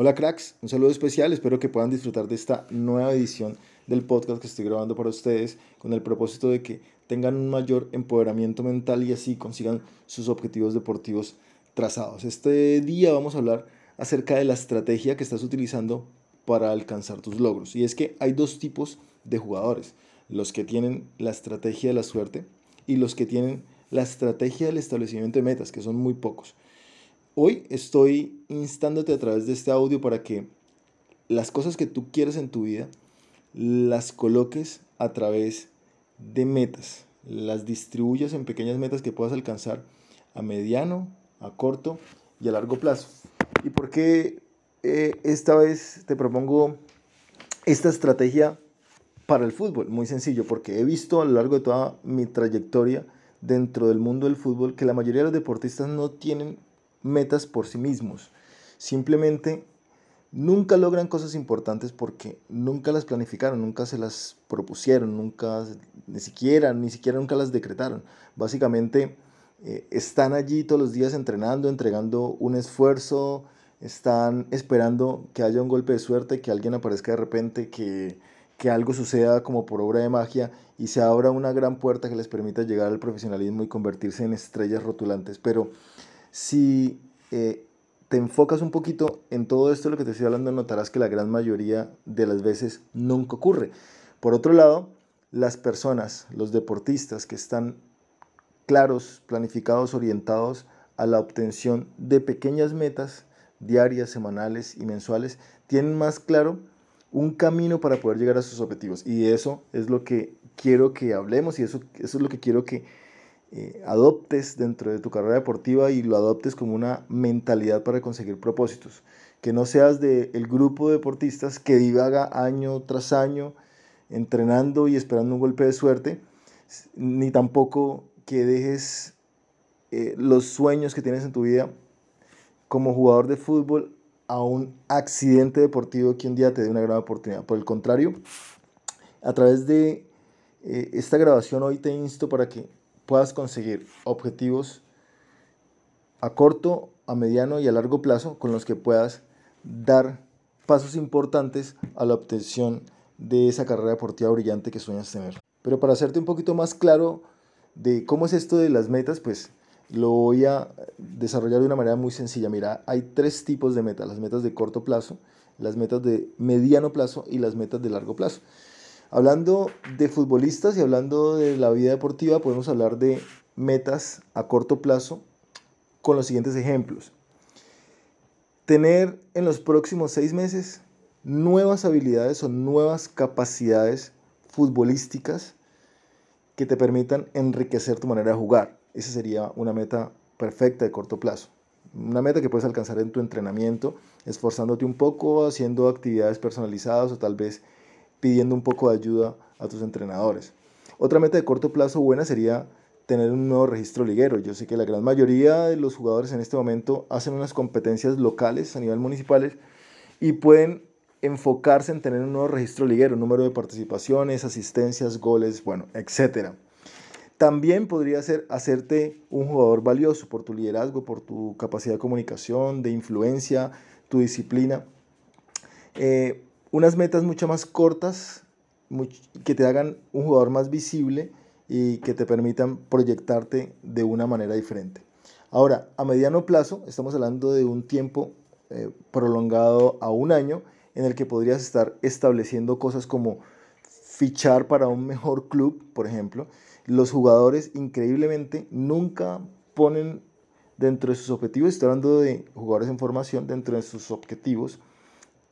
Hola cracks, un saludo especial, espero que puedan disfrutar de esta nueva edición del podcast que estoy grabando para ustedes con el propósito de que tengan un mayor empoderamiento mental y así consigan sus objetivos deportivos trazados. Este día vamos a hablar acerca de la estrategia que estás utilizando para alcanzar tus logros. Y es que hay dos tipos de jugadores, los que tienen la estrategia de la suerte y los que tienen la estrategia del establecimiento de metas, que son muy pocos. Hoy estoy instándote a través de este audio para que las cosas que tú quieres en tu vida las coloques a través de metas, las distribuyas en pequeñas metas que puedas alcanzar a mediano, a corto y a largo plazo. ¿Y por qué eh, esta vez te propongo esta estrategia para el fútbol? Muy sencillo, porque he visto a lo largo de toda mi trayectoria dentro del mundo del fútbol que la mayoría de los deportistas no tienen metas por sí mismos. Simplemente nunca logran cosas importantes porque nunca las planificaron, nunca se las propusieron, nunca, ni siquiera, ni siquiera nunca las decretaron. Básicamente eh, están allí todos los días entrenando, entregando un esfuerzo, están esperando que haya un golpe de suerte, que alguien aparezca de repente, que, que algo suceda como por obra de magia y se abra una gran puerta que les permita llegar al profesionalismo y convertirse en estrellas rotulantes. Pero si eh, te enfocas un poquito en todo esto, lo que te estoy hablando, notarás que la gran mayoría de las veces nunca ocurre. Por otro lado, las personas, los deportistas que están claros, planificados, orientados a la obtención de pequeñas metas diarias, semanales y mensuales, tienen más claro un camino para poder llegar a sus objetivos. Y eso es lo que quiero que hablemos y eso, eso es lo que quiero que eh, adoptes dentro de tu carrera deportiva y lo adoptes como una mentalidad para conseguir propósitos. Que no seas del el grupo de deportistas que divaga año tras año entrenando y esperando un golpe de suerte, ni tampoco que dejes eh, los sueños que tienes en tu vida como jugador de fútbol a un accidente deportivo que un día te dé una gran oportunidad. Por el contrario, a través de eh, esta grabación hoy te insto para que puedas conseguir objetivos a corto, a mediano y a largo plazo con los que puedas dar pasos importantes a la obtención de esa carrera deportiva brillante que sueñas tener. Pero para hacerte un poquito más claro de cómo es esto de las metas, pues lo voy a desarrollar de una manera muy sencilla. Mira, hay tres tipos de metas, las metas de corto plazo, las metas de mediano plazo y las metas de largo plazo. Hablando de futbolistas y hablando de la vida deportiva, podemos hablar de metas a corto plazo con los siguientes ejemplos. Tener en los próximos seis meses nuevas habilidades o nuevas capacidades futbolísticas que te permitan enriquecer tu manera de jugar. Esa sería una meta perfecta de corto plazo. Una meta que puedes alcanzar en tu entrenamiento, esforzándote un poco, haciendo actividades personalizadas o tal vez pidiendo un poco de ayuda a tus entrenadores. Otra meta de corto plazo buena sería tener un nuevo registro liguero. Yo sé que la gran mayoría de los jugadores en este momento hacen unas competencias locales a nivel municipales y pueden enfocarse en tener un nuevo registro liguero, número de participaciones, asistencias, goles, bueno, etc. También podría ser hacerte un jugador valioso por tu liderazgo, por tu capacidad de comunicación, de influencia, tu disciplina. Eh, unas metas mucho más cortas que te hagan un jugador más visible y que te permitan proyectarte de una manera diferente. Ahora, a mediano plazo, estamos hablando de un tiempo eh, prolongado a un año en el que podrías estar estableciendo cosas como fichar para un mejor club, por ejemplo. Los jugadores increíblemente nunca ponen dentro de sus objetivos, estoy hablando de jugadores en formación, dentro de sus objetivos,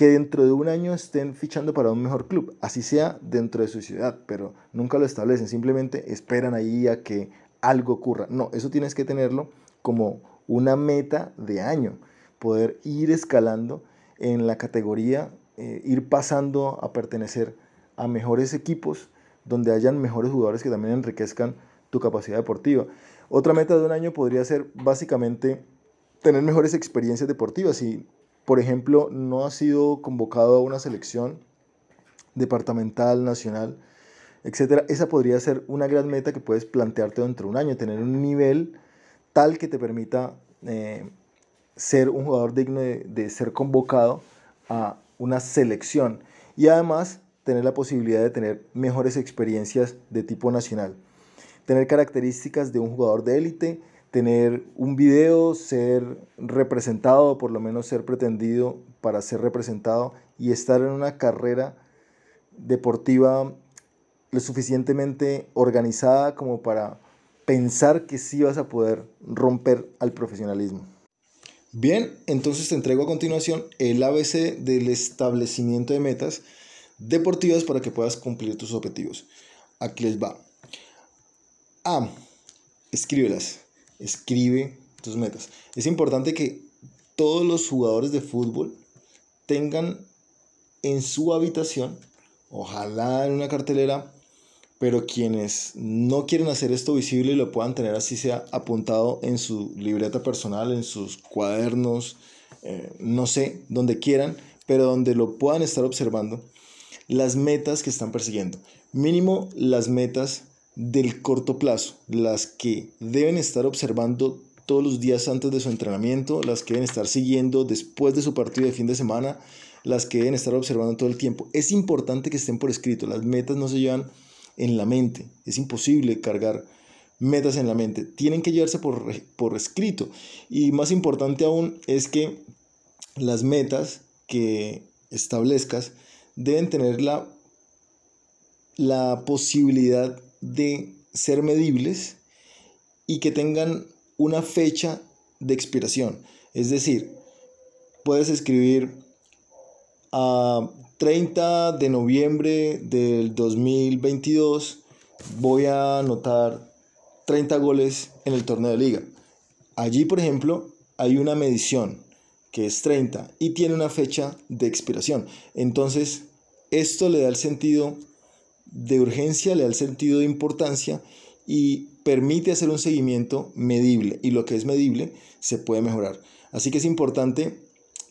que dentro de un año estén fichando para un mejor club, así sea dentro de su ciudad, pero nunca lo establecen, simplemente esperan ahí a que algo ocurra. No, eso tienes que tenerlo como una meta de año, poder ir escalando en la categoría, eh, ir pasando a pertenecer a mejores equipos donde hayan mejores jugadores que también enriquezcan tu capacidad deportiva. Otra meta de un año podría ser básicamente tener mejores experiencias deportivas y por ejemplo, no ha sido convocado a una selección departamental, nacional, etcétera, esa podría ser una gran meta que puedes plantearte dentro de un año, tener un nivel tal que te permita eh, ser un jugador digno de, de ser convocado a una selección y además tener la posibilidad de tener mejores experiencias de tipo nacional. Tener características de un jugador de élite, tener un video, ser representado, por lo menos ser pretendido para ser representado y estar en una carrera deportiva lo suficientemente organizada como para pensar que sí vas a poder romper al profesionalismo. Bien, entonces te entrego a continuación el ABC del establecimiento de metas deportivas para que puedas cumplir tus objetivos. Aquí les va. A. Escríbelas. Escribe tus metas. Es importante que todos los jugadores de fútbol tengan en su habitación, ojalá en una cartelera, pero quienes no quieren hacer esto visible lo puedan tener así sea apuntado en su libreta personal, en sus cuadernos, eh, no sé, donde quieran, pero donde lo puedan estar observando, las metas que están persiguiendo. Mínimo las metas del corto plazo, las que deben estar observando todos los días antes de su entrenamiento, las que deben estar siguiendo después de su partido de fin de semana, las que deben estar observando todo el tiempo. Es importante que estén por escrito, las metas no se llevan en la mente. Es imposible cargar metas en la mente. Tienen que llevarse por, por escrito. Y más importante aún es que las metas que establezcas deben tener la, la posibilidad de ser medibles y que tengan una fecha de expiración. Es decir, puedes escribir a 30 de noviembre del 2022 voy a anotar 30 goles en el torneo de liga. Allí, por ejemplo, hay una medición que es 30 y tiene una fecha de expiración. Entonces, esto le da el sentido de urgencia, le da el sentido de importancia y permite hacer un seguimiento medible. Y lo que es medible se puede mejorar. Así que es importante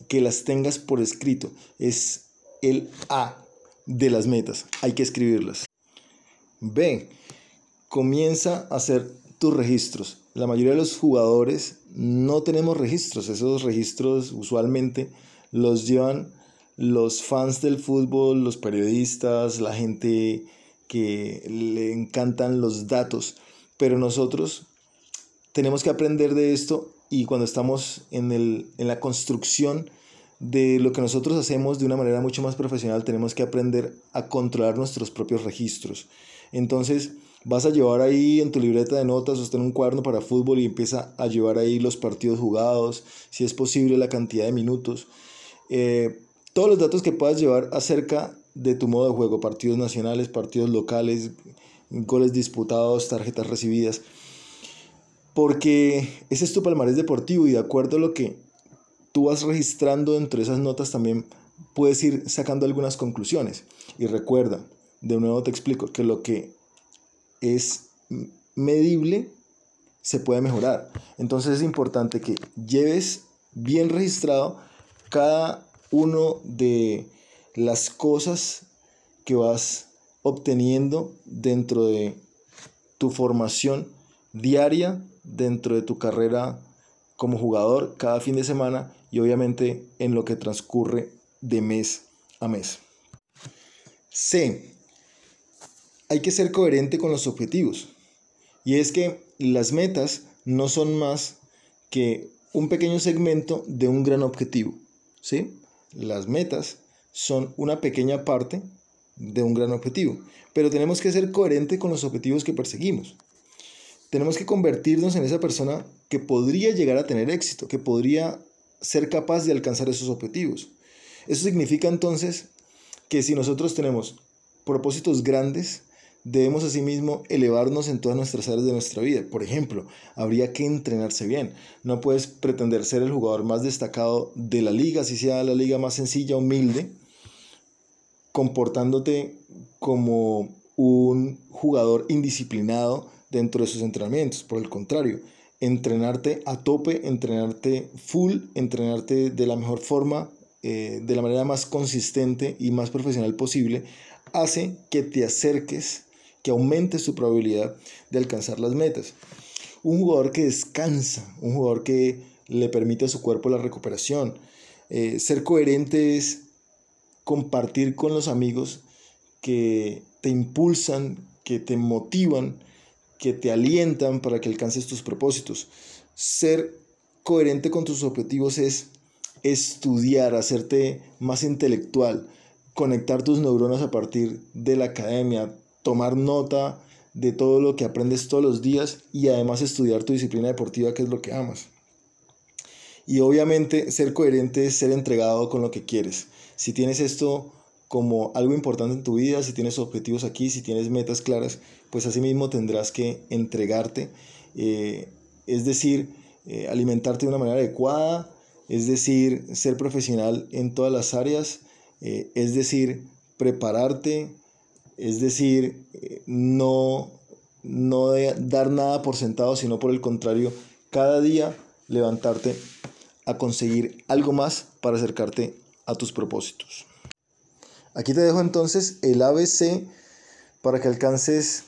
que las tengas por escrito. Es el A de las metas. Hay que escribirlas. B. Comienza a hacer tus registros. La mayoría de los jugadores no tenemos registros. Esos registros usualmente los llevan los fans del fútbol, los periodistas, la gente que le encantan los datos. Pero nosotros tenemos que aprender de esto y cuando estamos en, el, en la construcción de lo que nosotros hacemos de una manera mucho más profesional, tenemos que aprender a controlar nuestros propios registros. Entonces, vas a llevar ahí en tu libreta de notas o en un cuaderno para fútbol y empieza a llevar ahí los partidos jugados, si es posible la cantidad de minutos, eh, todos los datos que puedas llevar acerca de tu modo de juego, partidos nacionales, partidos locales, goles disputados, tarjetas recibidas, porque ese es tu palmarés deportivo y de acuerdo a lo que tú vas registrando entre esas notas también puedes ir sacando algunas conclusiones. Y recuerda, de nuevo te explico, que lo que es medible se puede mejorar. Entonces es importante que lleves bien registrado cada uno de las cosas que vas obteniendo dentro de tu formación diaria, dentro de tu carrera como jugador cada fin de semana y obviamente en lo que transcurre de mes a mes. C. Hay que ser coherente con los objetivos. Y es que las metas no son más que un pequeño segmento de un gran objetivo. ¿sí? Las metas son una pequeña parte de un gran objetivo. Pero tenemos que ser coherente con los objetivos que perseguimos. Tenemos que convertirnos en esa persona que podría llegar a tener éxito, que podría ser capaz de alcanzar esos objetivos. Eso significa entonces que si nosotros tenemos propósitos grandes, debemos asimismo elevarnos en todas nuestras áreas de nuestra vida. Por ejemplo, habría que entrenarse bien. No puedes pretender ser el jugador más destacado de la liga, si sea la liga más sencilla, humilde, comportándote como un jugador indisciplinado dentro de sus entrenamientos. Por el contrario, entrenarte a tope, entrenarte full, entrenarte de la mejor forma, eh, de la manera más consistente y más profesional posible, hace que te acerques, que aumentes tu probabilidad de alcanzar las metas. Un jugador que descansa, un jugador que le permite a su cuerpo la recuperación. Eh, ser coherente es compartir con los amigos que te impulsan, que te motivan, que te alientan para que alcances tus propósitos. Ser coherente con tus objetivos es estudiar, hacerte más intelectual, conectar tus neuronas a partir de la academia, tomar nota de todo lo que aprendes todos los días y además estudiar tu disciplina deportiva, que es lo que amas. Y obviamente ser coherente es ser entregado con lo que quieres. Si tienes esto como algo importante en tu vida, si tienes objetivos aquí, si tienes metas claras, pues asimismo tendrás que entregarte, eh, es decir, eh, alimentarte de una manera adecuada, es decir, ser profesional en todas las áreas, eh, es decir, prepararte, es decir, no, no dar nada por sentado, sino por el contrario, cada día levantarte a conseguir algo más para acercarte a tus propósitos. Aquí te dejo entonces el ABC para que alcances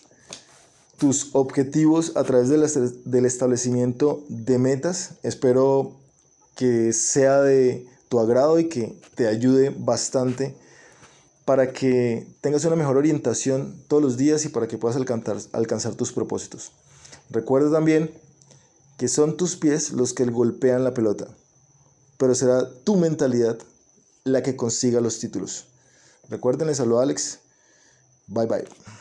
tus objetivos a través del establecimiento de metas. Espero que sea de tu agrado y que te ayude bastante para que tengas una mejor orientación todos los días y para que puedas alcanzar, tus propósitos. Recuerda también que son tus pies los que golpean la pelota pero será tu mentalidad la que consiga los títulos. Recuerden, les saludo Alex. Bye bye.